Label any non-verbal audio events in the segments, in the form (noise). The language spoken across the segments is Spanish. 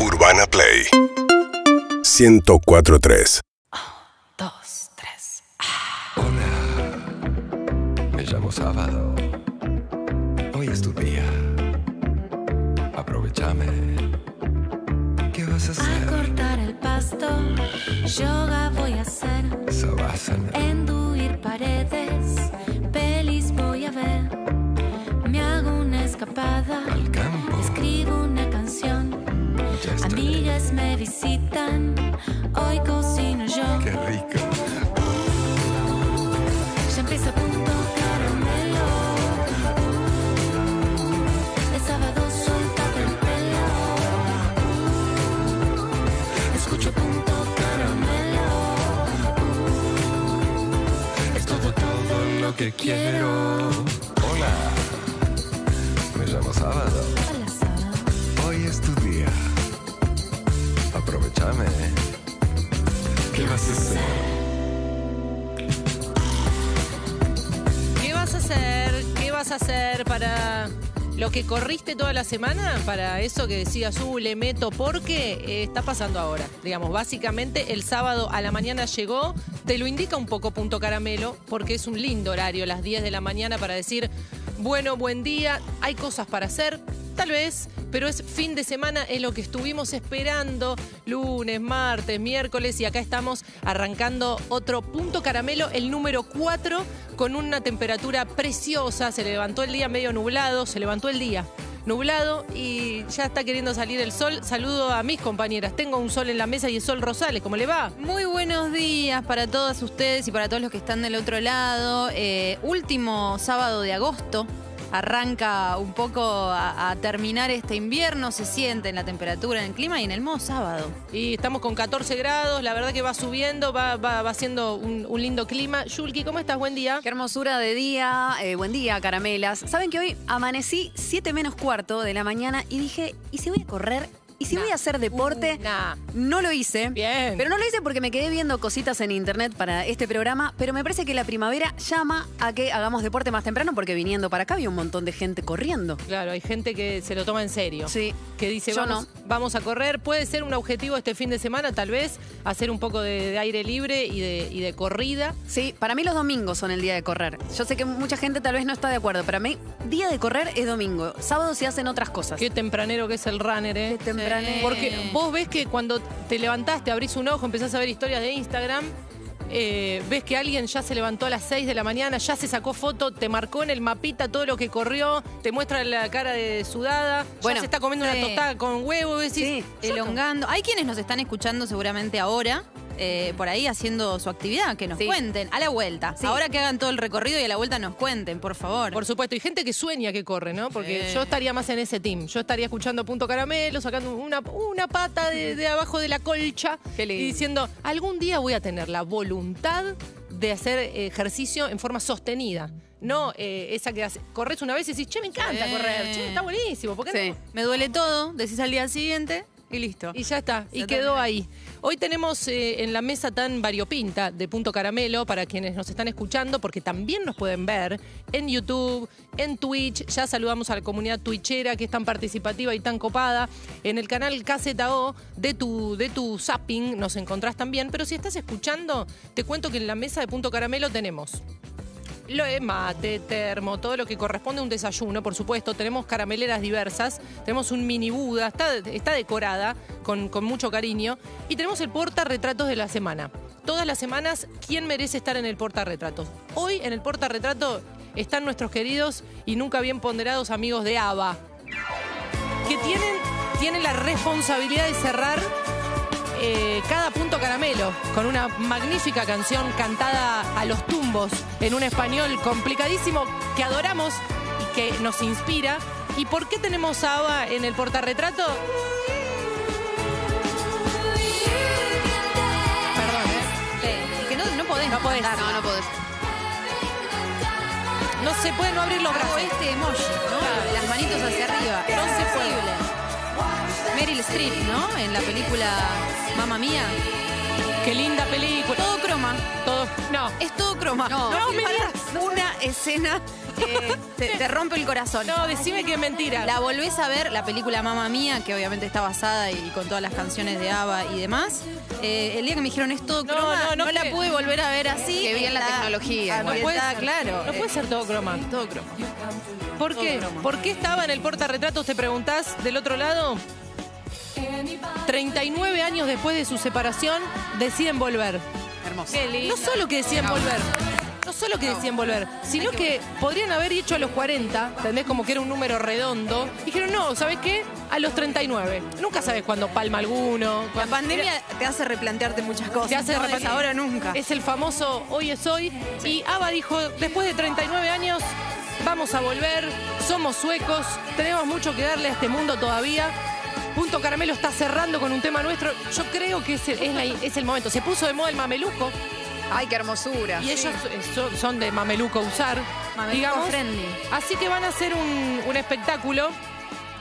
Urbana Play 1043 dos, tres. Me llamo Sábado. Hoy es tu día. Aprovechame. ¿Qué vas a A hacer? cortar el pasto, yoga voy a hacer. Savasana. Enduir paredes, visitan, hoy cocino yo. Qué rico. Ya empieza punto caramelo. Es sábado, suéltate el pelo. Escucho punto caramelo. Es todo, todo Lo que quiero. Hola. Me llamo Sábado. Hola, sábado. Hoy es tu día. Aprovechame. ¿Qué vas a hacer? ¿Qué vas a hacer? ¿Qué vas a hacer para lo que corriste toda la semana? Para eso que decías, uh, le meto porque eh, está pasando ahora. Digamos, básicamente el sábado a la mañana llegó, te lo indica un poco punto caramelo, porque es un lindo horario, las 10 de la mañana, para decir, bueno, buen día, hay cosas para hacer, tal vez, pero es fin de semana, es lo que estuvimos esperando, lunes, martes, miércoles, y acá estamos arrancando otro punto caramelo, el número 4, con una temperatura preciosa, se levantó el día medio nublado, se levantó el día nublado y ya está queriendo salir el sol. Saludo a mis compañeras, tengo un sol en la mesa y es Sol Rosales, ¿cómo le va? Muy buenos días para todas ustedes y para todos los que están del otro lado. Eh, último sábado de agosto. Arranca un poco a, a terminar este invierno, se siente en la temperatura, en el clima y en el modo sábado. Y estamos con 14 grados, la verdad que va subiendo, va, va, va siendo un, un lindo clima. Yulki, ¿cómo estás? Buen día. Qué hermosura de día, eh, buen día, caramelas. Saben que hoy amanecí 7 menos cuarto de la mañana y dije, ¿y si voy a correr? ¿Y si Nah. voy a hacer deporte? Uh, nah. No lo hice. Bien. Pero no lo hice porque me quedé viendo cositas en internet para este programa, pero me parece que la primavera llama a que hagamos deporte más temprano porque viniendo para acá había un montón de gente corriendo. Claro, hay gente que se lo toma en serio. Sí. Que dice, Yo vamos, no. Vamos a correr. Puede ser un objetivo este fin de semana, tal vez, hacer un poco de, de aire libre y de, y de corrida. Sí, para mí los domingos son el día de correr. Yo sé que mucha gente tal vez no está de acuerdo, pero a mí día de correr es domingo. Sábado se hacen otras cosas. Qué tempranero que es el runner, ¿eh? Qué tempranero. Porque vos ves que cuando te levantaste, abrís un ojo, empezás a ver historias de Instagram, eh, ves que alguien ya se levantó a las 6 de la mañana, ya se sacó foto, te marcó en el mapita todo lo que corrió, te muestra la cara de sudada, Bueno, se está comiendo sí. una tostada con huevo, decís, Sí, Elongando. Hay quienes nos están escuchando seguramente ahora. Eh, por ahí haciendo su actividad, que nos Sí. cuenten a la vuelta. Sí. Ahora que hagan todo el recorrido y a la vuelta nos cuenten, por favor. Por supuesto, y gente que sueña que corre, ¿no? Porque Sí. yo estaría más en ese team. Yo estaría escuchando Punto Caramelo, sacando una, una pata de, de abajo de la colcha Qué lindo. y diciendo, algún día voy a tener la voluntad de hacer ejercicio en forma sostenida. No eh, esa que hace, corres una vez y decís, che, me encanta Sí. correr, che, está buenísimo, ¿por qué Sí. no? Me duele todo, decís al día siguiente y listo. Y ya está, y quedó ahí. Hoy tenemos eh, en la mesa tan variopinta de Punto Caramelo para quienes nos están escuchando, porque también nos pueden ver en YouTube, en Twitch. Ya saludamos a la comunidad twitchera que es tan participativa y tan copada. En el canal KZO de tu, de tu zapping nos encontrás también. Pero si estás escuchando, te cuento que en la mesa de Punto Caramelo tenemos lo mate, termo, todo lo que corresponde a un desayuno, por supuesto. Tenemos carameleras diversas, tenemos un mini Buda, está, está decorada con, con mucho cariño. Y tenemos el portarretratos de la semana. Todas las semanas, ¿quién merece estar en el portarretratos? Hoy en el portarretrato están nuestros queridos y nunca bien ponderados amigos de ABBA, que tienen, tienen la responsabilidad de cerrar eh, cada punto caramelo con una magnífica canción cantada a los tumbos en un español complicadísimo que adoramos y que nos inspira. ¿Y por qué tenemos a Ava en el portarretrato? Perdón, ¿eh? No, no podés. No. No, no podés. No se puede no abrir los Hago brazos. este emoji, ¿no? Las manitos hacia arriba. No se puede. Meryl Streep, ¿no? En la película Mamma Mía. Qué linda película. Todo croma. Todo. No. Es todo croma. No, no me Para digas. Una escena eh, te, te rompe el corazón. No, decime que es mentira. La volvés a ver, la película Mamma Mía, que obviamente está basada y con todas las canciones de ABBA y demás. Eh, el día que me dijeron es todo No, croma, no, no, no la puede- pude volver a ver así. Qué bien la tecnología, No igual. puede ser, claro. No puede ser todo croma. todo croma. ¿Por todo qué? croma. ¿Por qué estaba en el portarretratos, te preguntás, del otro lado? 39 años después de su separación, deciden volver. Hermoso. No solo que decían volver, no solo que decían volver, sino que podrían haber dicho a los 40, ¿entendés? Como que era un número redondo. Dijeron, no, ¿sabes qué? A los 39. Nunca sabes cuándo palma alguno. La pandemia te hace replantearte muchas cosas. te hace No, ahora nunca. Es el famoso hoy es hoy. Y Ava dijo, después de 39 años, vamos a volver, somos suecos, tenemos mucho que darle a este mundo todavía. Punto Caramelo está cerrando con un tema nuestro. Yo creo que es el, es la- es el momento. Se puso de moda el mameluco Ay, qué hermosura. y ellos eh, son, son de mameluco usar, Mameluco digamos. friendly. Así que van a hacer un, un espectáculo.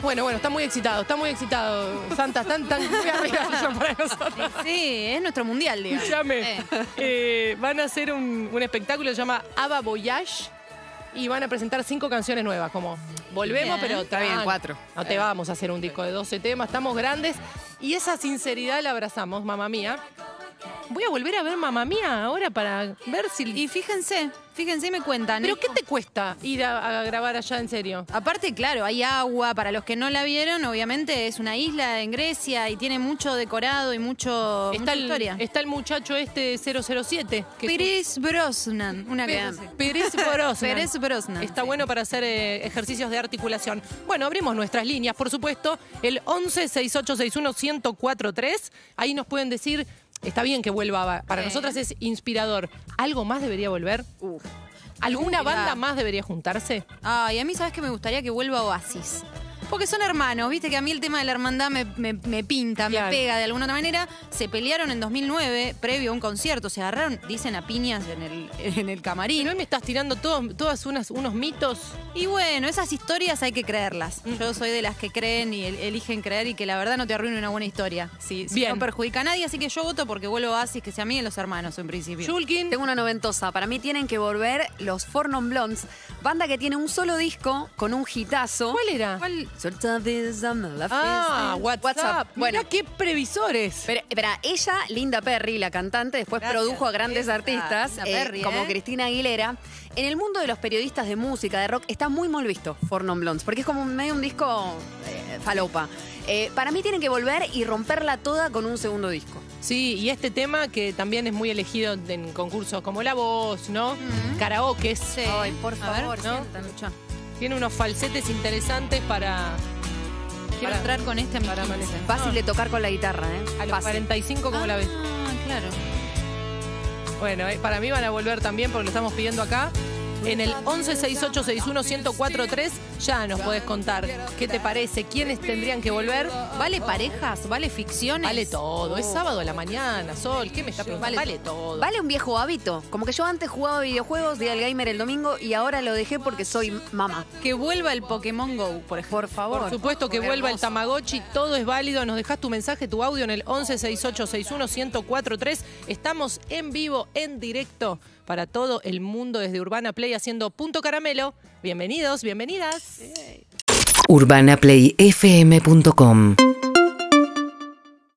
Bueno, bueno, está muy excitado, está muy excitado. Santa, están tan muy arriba (laughs) para nosotros. Sí, es nuestro mundial, digamos. Escúchame. Eh. Eh, van a hacer un, un espectáculo que se llama Ava Voyage y van a presentar cinco canciones nuevas. Como volvemos, pero Está bien, tranqui. cuatro. No te vamos a hacer un disco de 12 temas, estamos grandes. Y esa sinceridad la abrazamos, mamá mía. Voy a volver a ver mamá mía ahora para ver si. Y fíjense, fíjense y me cuentan. ¿Pero ¿eh? qué te cuesta ir a, a grabar allá en serio? Aparte, claro, hay agua. Para los que no la vieron, obviamente es una isla en Grecia y tiene mucho decorado y mucho Está mucha el, historia. está el muchacho este 007. Que Pérez Brosnan, una Pérez así. Pérez (laughs) Brosnan. Pérez Brosnan. Está bueno para hacer eh, ejercicios de articulación. Bueno, abrimos nuestras líneas, por supuesto. El 11 6861 1043. Ahí nos pueden decir, está bien que vuelva. Para Sí. nosotras es inspirador. ¿Algo más debería volver? Uf. ¿Alguna banda más debería juntarse? Ay, a mí sabes que me gustaría que vuelva Oasis. Porque son hermanos, viste que a mí el tema de la hermandad me, me- me pinta, Claro. me pega de alguna otra manera. Se pelearon en 2009, previo a un concierto, se agarraron, dicen, a piñas en el, (laughs) en el Y camarín. no me estás tirando todos, todas unas, unos mitos. Y bueno, esas historias hay que creerlas. Mm. Yo soy de las que creen y el- eligen creer y que la verdad no te arruine una buena historia. Si, si Bien. no perjudica a nadie, así que yo voto porque vuelvo a Oasis, que se amiguen los hermanos en principio. Julkin. Tengo una noventosa. Para mí tienen que volver los Four Non Blondes, banda que tiene un solo disco con un hitazo. ¿Cuál era? ¿Cuál? Ah. WhatsApp. Bueno, Mira qué previsores. Pero, ella, Linda Perry, la cantante, después Gracias. produjo a grandes Esa, artistas Linda eh, como ¿eh? Cristina Aguilera. En el mundo de los periodistas de música, de rock, está muy mal visto For Non Blondes, porque es como medio un disco eh, falopa. Para mí tienen que volver y romperla toda con un segundo disco. Sí, y este tema que también es muy elegido en concursos como La Voz, ¿no? Karaoke. Sí. Ay, por ver, favor, ¿no? Tiene unos falsetes interesantes para. Quiero para- entrar con este a mis para 15. amanecer. Fácil No, de tocar con la guitarra, ¿eh? A los Fácil. 45, ¿cómo la ves? Ah, claro. Bueno, eh, para mí van a volver también porque lo estamos pidiendo acá. En el 1168611043 ya nos podés contar qué te parece, quiénes tendrían que volver. ¿Vale parejas? ¿Vale ficciones? Vale todo, es sábado a la mañana, Sol, ¿qué me está preguntando? Vale, todo. Vale un viejo hábito. Como que yo antes jugaba videojuegos, día del gamer el domingo, y ahora lo dejé porque soy mamá. Que vuelva el Pokémon Go, por ejemplo. Por favor. Por supuesto que vuelva el Tamagotchi, todo es válido. Nos dejas tu mensaje, tu audio en el 1168611043. Estamos en vivo, en directo para todo el mundo desde Urbana Play haciendo Punto Caramelo. Bienvenidos, bienvenidas. urbanaplayfm.com